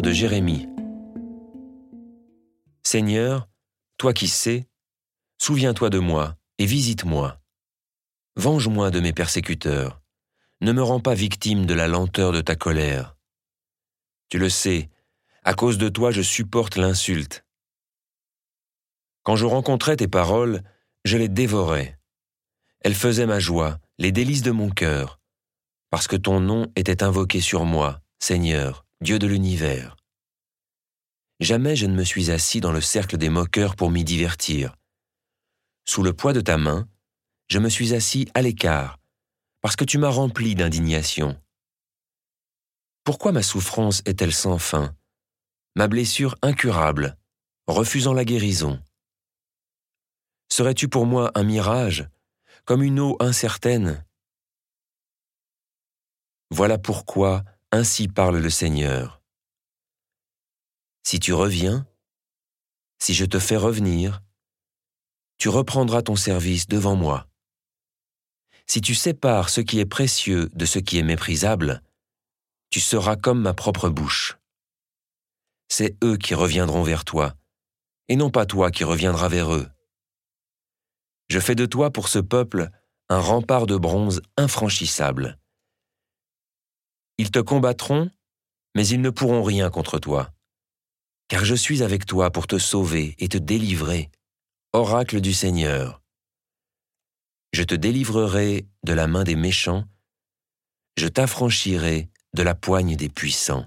De Jérémie. Seigneur, toi qui sais, souviens-toi de moi et visite-moi. Venge-moi de mes persécuteurs. Ne me rends pas victime de la lenteur de ta colère. Tu le sais, à cause de toi je supporte l'insulte. Quand je rencontrais tes paroles, je les dévorais. Elles faisaient ma joie, les délices de mon cœur, parce que ton nom était invoqué sur moi, Seigneur, Dieu de l'univers. Jamais je ne me suis assis dans le cercle des moqueurs pour m'y divertir. Sous le poids de ta main, je me suis assis à l'écart, parce que tu m'as rempli d'indignation. Pourquoi ma souffrance est-elle sans fin, ma blessure incurable, refusant la guérison Serais-tu pour moi un mirage, comme une eau incertaine? Voilà pourquoi ainsi parle le Seigneur. Si tu reviens, si je te fais revenir, tu reprendras ton service devant moi. Si tu sépares ce qui est précieux de ce qui est méprisable, tu seras comme ma propre bouche. C'est eux qui reviendront vers toi, et non pas toi qui reviendras vers eux. Je fais de toi pour ce peuple un rempart de bronze infranchissable. Ils te combattront, mais ils ne pourront rien contre toi car je suis avec toi pour te sauver et te délivrer, oracle du Seigneur. Je te délivrerai de la main des méchants, je t'affranchirai de la poigne des puissants.